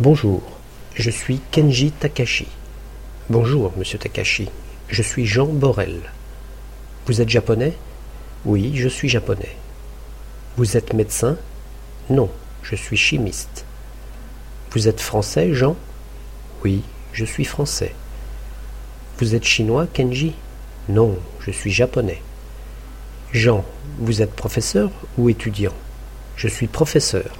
Bonjour, je suis Kenji Takashi. Bonjour, monsieur Takashi, je suis Jean Borel. Vous êtes japonais? Oui, je suis japonais. Vous êtes médecin? Non, je suis chimiste. Vous êtes français, Jean? Oui, je suis français. Vous êtes chinois, Kenji? Non, je suis japonais. Jean, vous êtes professeur ou étudiant? Je suis professeur.